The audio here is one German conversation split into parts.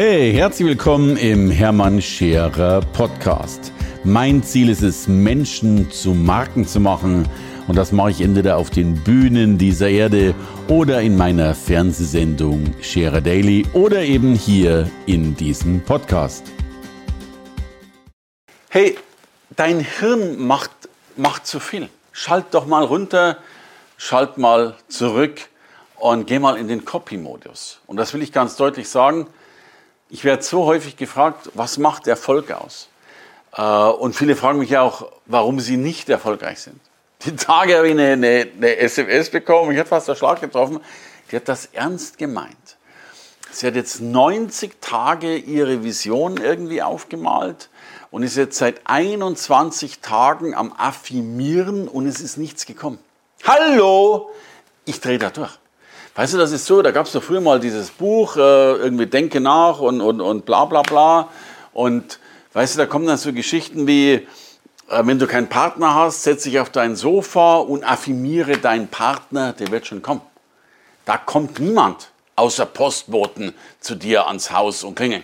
Hey, herzlich willkommen im Hermann Scherer Podcast. Mein Ziel ist es, Menschen zu Marken zu machen. Und das mache ich entweder auf den Bühnen dieser Erde oder in meiner Fernsehsendung Scherer Daily oder eben hier in diesem Podcast. Hey, dein Hirn macht, macht zu viel. Schalt doch mal runter, schalt mal zurück und geh mal in den Copy-Modus. Und das will ich ganz deutlich sagen ich werde so häufig gefragt, was macht Erfolg aus? Äh, und viele fragen mich auch, warum sie nicht erfolgreich sind. Die Tage habe ich eine, eine, eine SMS bekommen, ich habe fast den Schlag getroffen. Die hat das ernst gemeint. Sie hat jetzt 90 Tage ihre Vision irgendwie aufgemalt und ist jetzt seit 21 Tagen am Affirmieren und es ist nichts gekommen. Hallo, ich drehe da durch. Weißt du, das ist so, da gab es doch früher mal dieses Buch, äh, irgendwie Denke nach und, und, und bla bla bla. Und weißt du, da kommen dann so Geschichten wie, äh, wenn du keinen Partner hast, setz dich auf dein Sofa und affirmiere deinen Partner, der wird schon kommen. Da kommt niemand außer Postboten zu dir ans Haus und klingeln.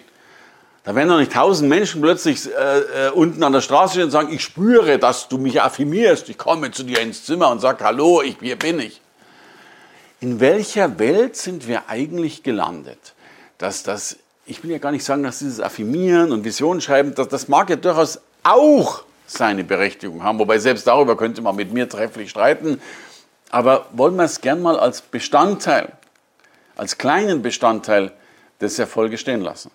Da werden doch nicht tausend Menschen plötzlich äh, äh, unten an der Straße stehen und sagen, ich spüre, dass du mich affirmierst. Ich komme zu dir ins Zimmer und sage, hallo, ich, hier bin ich in welcher Welt sind wir eigentlich gelandet? Dass das, ich will ja gar nicht sagen, dass dieses Affirmieren und Visionen schreiben, das, das mag ja durchaus auch seine Berechtigung haben, wobei selbst darüber könnte man mit mir trefflich streiten. Aber wollen wir es gern mal als Bestandteil, als kleinen Bestandteil des Erfolges stehen lassen?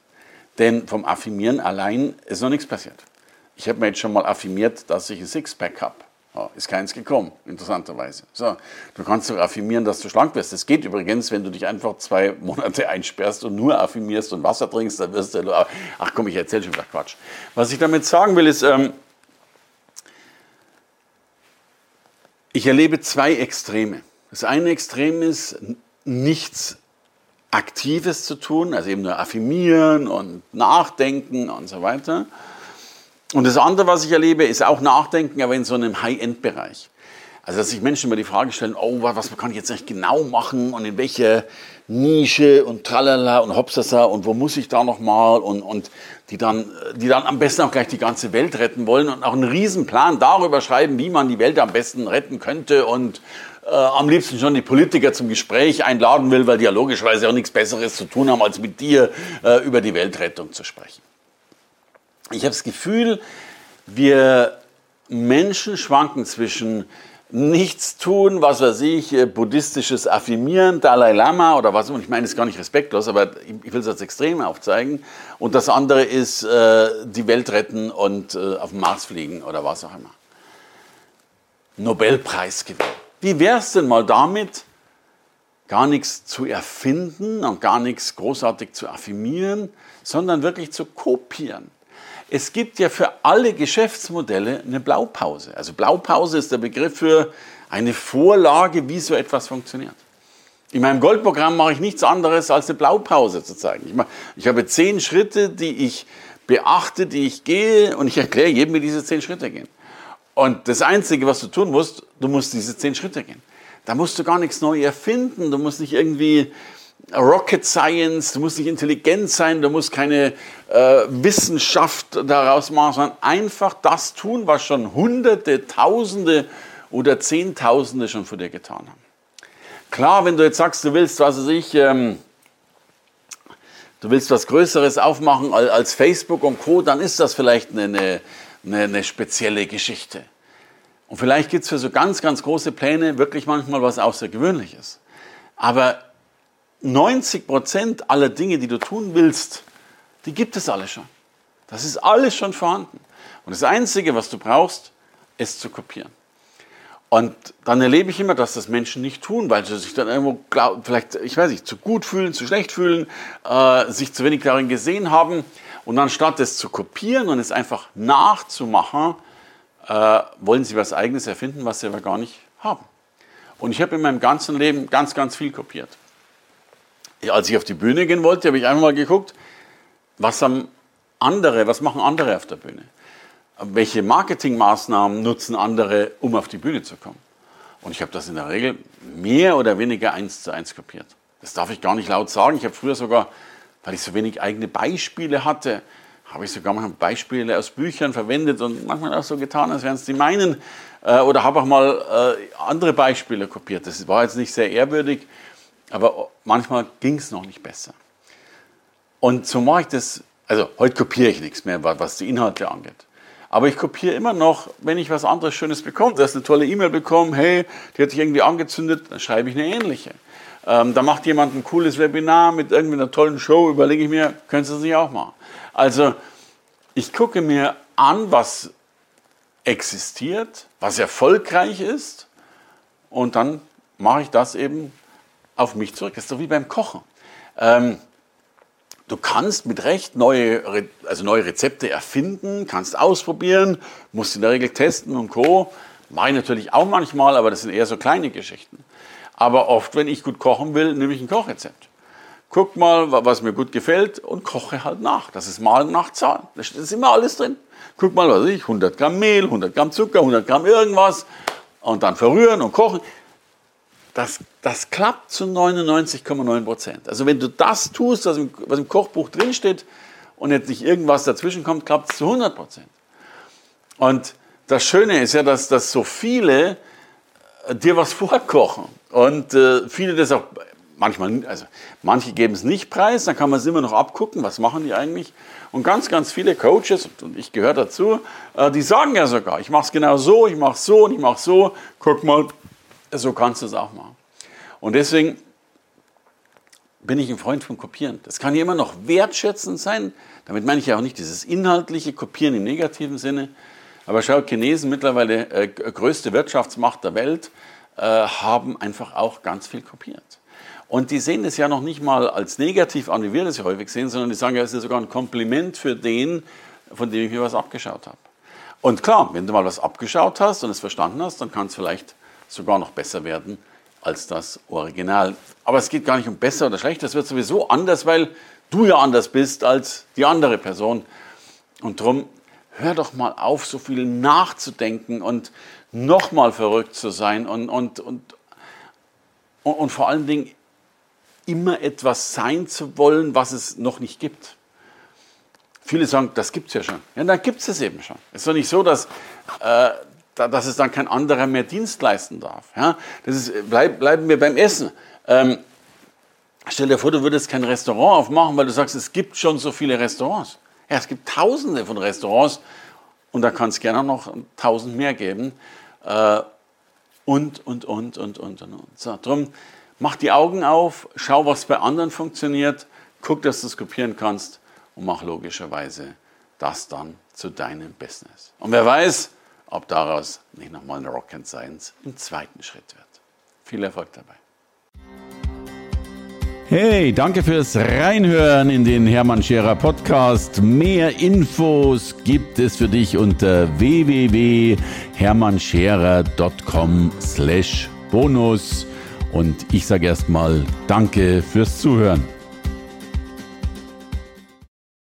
Denn vom Affirmieren allein ist noch nichts passiert. Ich habe mir jetzt schon mal affirmiert, dass ich ein Sixpack habe. Ja, ist keins gekommen, interessanterweise. So, du kannst doch affirmieren, dass du schlank wirst. Das geht übrigens, wenn du dich einfach zwei Monate einsperrst und nur affirmierst und Wasser trinkst, dann wirst du. Ach komm, ich erzähle schon wieder Quatsch. Was ich damit sagen will, ist, ähm, ich erlebe zwei Extreme. Das eine Extrem ist, nichts Aktives zu tun, also eben nur affirmieren und nachdenken und so weiter. Und das andere, was ich erlebe, ist auch Nachdenken, aber in so einem High-End-Bereich. Also, dass sich Menschen immer die Frage stellen, oh, was kann ich jetzt eigentlich genau machen und in welcher Nische und tralala und hopsasa und wo muss ich da nochmal und, und die dann, die dann am besten auch gleich die ganze Welt retten wollen und auch einen Riesenplan darüber schreiben, wie man die Welt am besten retten könnte und äh, am liebsten schon die Politiker zum Gespräch einladen will, weil die ja logischerweise auch nichts Besseres zu tun haben, als mit dir äh, über die Weltrettung zu sprechen. Ich habe das Gefühl, wir Menschen schwanken zwischen nichts tun, was weiß ich, äh, buddhistisches Affirmieren, Dalai Lama oder was, und ich meine, das ist gar nicht respektlos, aber ich will es als Extrem aufzeigen. Und das andere ist äh, die Welt retten und äh, auf den Mars fliegen oder was auch immer. Nobelpreis gewinnen. Wie wäre es denn mal damit, gar nichts zu erfinden und gar nichts großartig zu affirmieren, sondern wirklich zu kopieren? Es gibt ja für alle Geschäftsmodelle eine Blaupause. Also Blaupause ist der Begriff für eine Vorlage, wie so etwas funktioniert. In meinem Goldprogramm mache ich nichts anderes, als eine Blaupause zu zeigen. Ich, mache, ich habe zehn Schritte, die ich beachte, die ich gehe und ich erkläre jedem, wie diese zehn Schritte gehen. Und das Einzige, was du tun musst, du musst diese zehn Schritte gehen. Da musst du gar nichts neu erfinden, du musst nicht irgendwie Rocket Science, du musst nicht intelligent sein, du musst keine äh, Wissenschaft daraus machen, sondern einfach das tun, was schon Hunderte, Tausende oder Zehntausende schon vor dir getan haben. Klar, wenn du jetzt sagst, du willst, was weiß ich, ähm, du willst was Größeres aufmachen als Facebook und Co., dann ist das vielleicht eine, eine, eine spezielle Geschichte. Und vielleicht gibt es für so ganz, ganz große Pläne wirklich manchmal was Außergewöhnliches. Aber 90 Prozent aller Dinge, die du tun willst, die gibt es alle schon. Das ist alles schon vorhanden. Und das Einzige, was du brauchst, ist zu kopieren. Und dann erlebe ich immer, dass das Menschen nicht tun, weil sie sich dann irgendwo, glaub, vielleicht, ich weiß nicht, zu gut fühlen, zu schlecht fühlen, äh, sich zu wenig darin gesehen haben. Und anstatt es zu kopieren und es einfach nachzumachen, äh, wollen sie was Eigenes erfinden, was sie aber gar nicht haben. Und ich habe in meinem ganzen Leben ganz, ganz viel kopiert als ich auf die Bühne gehen wollte, habe ich einfach mal geguckt, was haben andere, was machen andere auf der Bühne? Welche Marketingmaßnahmen nutzen andere, um auf die Bühne zu kommen? Und ich habe das in der Regel mehr oder weniger eins zu eins kopiert. Das darf ich gar nicht laut sagen. Ich habe früher sogar weil ich so wenig eigene Beispiele hatte, habe ich sogar manchmal Beispiele aus Büchern verwendet und manchmal auch so getan, als wären es die meinen. Äh, oder habe auch mal äh, andere Beispiele kopiert. Das war jetzt nicht sehr ehrwürdig, aber manchmal ging es noch nicht besser. Und so mache ich das, also heute kopiere ich nichts mehr, was die Inhalte angeht. Aber ich kopiere immer noch, wenn ich was anderes Schönes bekomme. Du hast eine tolle E-Mail bekommen, hey, die hat sich irgendwie angezündet, dann schreibe ich eine ähnliche. Ähm, da macht jemand ein cooles Webinar mit irgendwie einer tollen Show, überlege ich mir, könntest du das nicht auch machen? Also, ich gucke mir an, was existiert, was erfolgreich ist und dann mache ich das eben auf mich zurück. Das ist doch wie beim Kochen. Ähm, du kannst mit Recht neue, also neue Rezepte erfinden, kannst ausprobieren, musst in der Regel testen und Co. Mache ich natürlich auch manchmal, aber das sind eher so kleine Geschichten. Aber oft, wenn ich gut kochen will, nehme ich ein Kochrezept. Guck mal, was mir gut gefällt und koche halt nach. Das ist Malen nach Zahlen. Da ist immer alles drin. Guck mal, was ich, 100 Gramm Mehl, 100 Gramm Zucker, 100 Gramm irgendwas und dann verrühren und kochen. Das, das klappt zu 99,9 Prozent. Also wenn du das tust, was im, was im Kochbuch drinsteht und jetzt nicht irgendwas dazwischen kommt, klappt es zu 100 Prozent. Und das Schöne ist ja, dass, dass so viele äh, dir was vorkochen und äh, viele das auch manchmal, also manche geben es nicht preis, dann kann man es immer noch abgucken, was machen die eigentlich. Und ganz, ganz viele Coaches, und ich gehöre dazu, äh, die sagen ja sogar, ich mache es genau so, ich mache es so und ich mache es so, guck mal, so kannst du es auch machen. Und deswegen bin ich ein Freund vom Kopieren. Das kann ja immer noch wertschätzend sein. Damit meine ich ja auch nicht dieses inhaltliche Kopieren im negativen Sinne. Aber schau, Chinesen, mittlerweile äh, größte Wirtschaftsmacht der Welt, äh, haben einfach auch ganz viel kopiert. Und die sehen das ja noch nicht mal als negativ an, wie wir das ja häufig sehen, sondern die sagen ja, es ist sogar ein Kompliment für den, von dem ich mir was abgeschaut habe. Und klar, wenn du mal was abgeschaut hast und es verstanden hast, dann kann es vielleicht sogar noch besser werden als das Original. Aber es geht gar nicht um besser oder schlechter, es wird sowieso anders, weil du ja anders bist als die andere Person. Und darum hör doch mal auf, so viel nachzudenken und nochmal verrückt zu sein und, und, und, und, und vor allen Dingen immer etwas sein zu wollen, was es noch nicht gibt. Viele sagen, das gibt es ja schon. Ja, dann gibt es es eben schon. Es ist doch nicht so, dass, äh, dass es dann kein anderer mehr Dienst leisten darf. Ja? Das ist, bleib, bleiben wir beim Essen. Ähm, stell dir vor, du würdest kein Restaurant aufmachen, weil du sagst, es gibt schon so viele Restaurants. Ja, es gibt tausende von Restaurants und da kann es gerne noch tausend mehr geben. Äh, und, und, und, und, und, und. So, drum mach die Augen auf, schau, was bei anderen funktioniert, guck, dass du es kopieren kannst und mach logischerweise das dann zu deinem Business. Und wer weiß, ob daraus nicht nochmal eine Rocket Science im zweiten Schritt wird. Viel Erfolg dabei. Hey, danke fürs Reinhören in den Hermann Scherer Podcast. Mehr Infos gibt es für dich unter www.hermannscherer.com slash bonus. Und ich sage erstmal Danke fürs Zuhören.